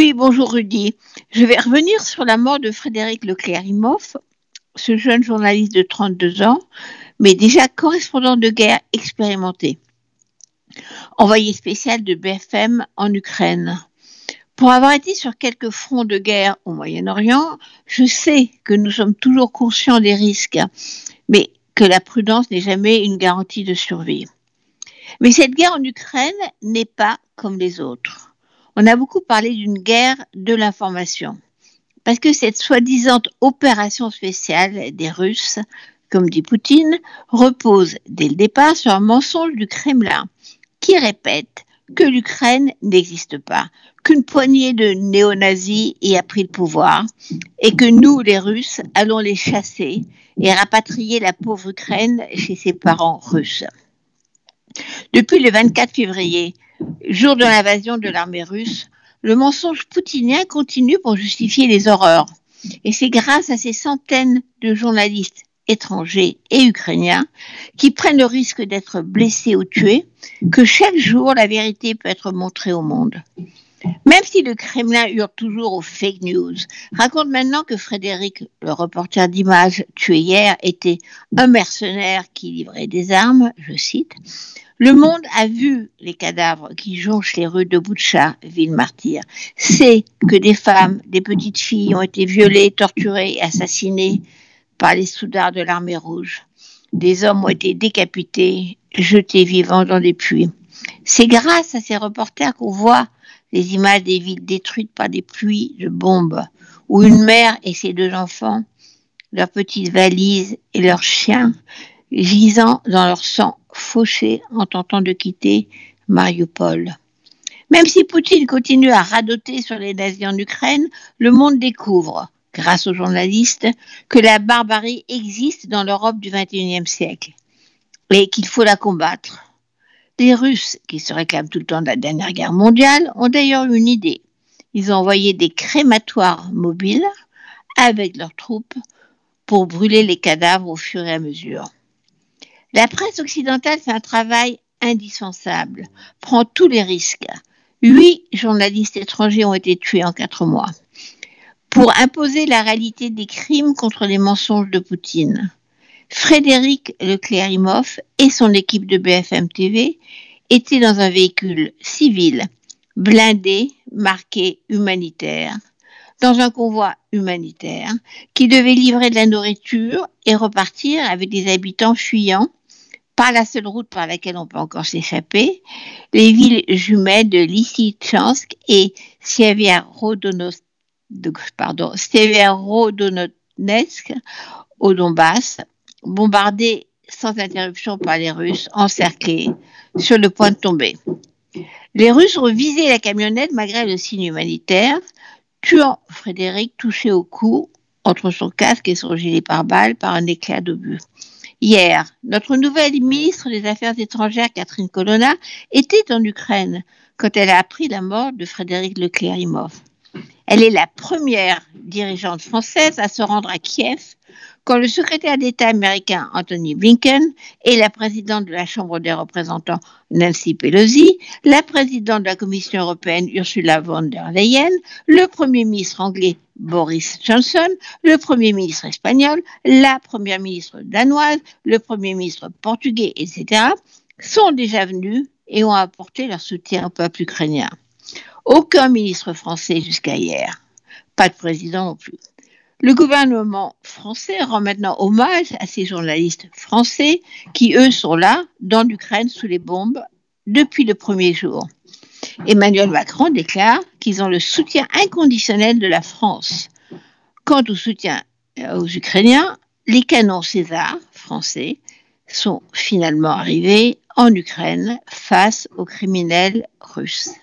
Oui, bonjour Rudy. Je vais revenir sur la mort de Frédéric Leclerc-Imhoff, ce jeune journaliste de 32 ans, mais déjà correspondant de guerre expérimenté, envoyé spécial de BFM en Ukraine. Pour avoir été sur quelques fronts de guerre au Moyen-Orient, je sais que nous sommes toujours conscients des risques, mais que la prudence n'est jamais une garantie de survie. Mais cette guerre en Ukraine n'est pas comme les autres. On a beaucoup parlé d'une guerre de l'information. Parce que cette soi-disant opération spéciale des Russes, comme dit Poutine, repose dès le départ sur un mensonge du Kremlin qui répète que l'Ukraine n'existe pas, qu'une poignée de néo-nazis y a pris le pouvoir et que nous, les Russes, allons les chasser et rapatrier la pauvre Ukraine chez ses parents russes. Depuis le 24 février, jour de l'invasion de l'armée russe, le mensonge poutinien continue pour justifier les horreurs. Et c'est grâce à ces centaines de journalistes étrangers et ukrainiens qui prennent le risque d'être blessés ou tués que chaque jour la vérité peut être montrée au monde. Même si le Kremlin hurle toujours aux fake news, raconte maintenant que Frédéric, le reporter d'images tué hier, était un mercenaire qui livrait des armes, je cite, le monde a vu les cadavres qui jonchent les rues de Boucha, ville martyre. Sait que des femmes, des petites filles ont été violées, torturées et assassinées par les soudards de l'armée rouge. Des hommes ont été décapités, jetés vivants dans des puits. C'est grâce à ces reporters qu'on voit les images des villes détruites par des pluies de bombes, où une mère et ses deux enfants, leurs petites valises et leurs chiens, gisant dans leur sang fauché en tentant de quitter Mariupol. Même si Poutine continue à radoter sur les nazis en Ukraine, le monde découvre, grâce aux journalistes, que la barbarie existe dans l'Europe du XXIe siècle et qu'il faut la combattre. Les Russes, qui se réclament tout le temps de la dernière guerre mondiale, ont d'ailleurs une idée. Ils ont envoyé des crématoires mobiles avec leurs troupes pour brûler les cadavres au fur et à mesure. La presse occidentale fait un travail indispensable, prend tous les risques. Huit journalistes étrangers ont été tués en quatre mois pour imposer la réalité des crimes contre les mensonges de Poutine. Frédéric Leclerc-Imhoff et son équipe de BFM TV étaient dans un véhicule civil, blindé, marqué humanitaire, dans un convoi humanitaire qui devait livrer de la nourriture et repartir avec des habitants fuyants pas la seule route par laquelle on peut encore s'échapper. Les villes jumelles de Lysychansk et Sieverodonetsk au Donbass, bombardées sans interruption par les Russes, encerclées, sur le point de tomber. Les Russes ont visé la camionnette malgré le signe humanitaire, tuant Frédéric touché au cou entre son casque et son gilet pare-balles par un éclat d'obus. Hier, notre nouvelle ministre des Affaires étrangères, Catherine Colonna, était en Ukraine quand elle a appris la mort de Frédéric Leclerc-Imhoff. Elle est la première dirigeante française à se rendre à Kiev quand le secrétaire d'État américain Anthony Blinken et la présidente de la Chambre des représentants Nancy Pelosi, la présidente de la Commission européenne Ursula von der Leyen, le premier ministre anglais Boris Johnson, le premier ministre espagnol, la première ministre danoise, le premier ministre portugais, etc., sont déjà venus et ont apporté leur soutien au peuple ukrainien. Aucun ministre français jusqu'à hier. Pas de président non plus. Le gouvernement français rend maintenant hommage à ces journalistes français qui, eux, sont là, dans l'Ukraine, sous les bombes, depuis le premier jour. Emmanuel Macron déclare qu'ils ont le soutien inconditionnel de la France. Quant au soutien euh, aux Ukrainiens, les canons César français sont finalement arrivés en Ukraine face aux criminels russes.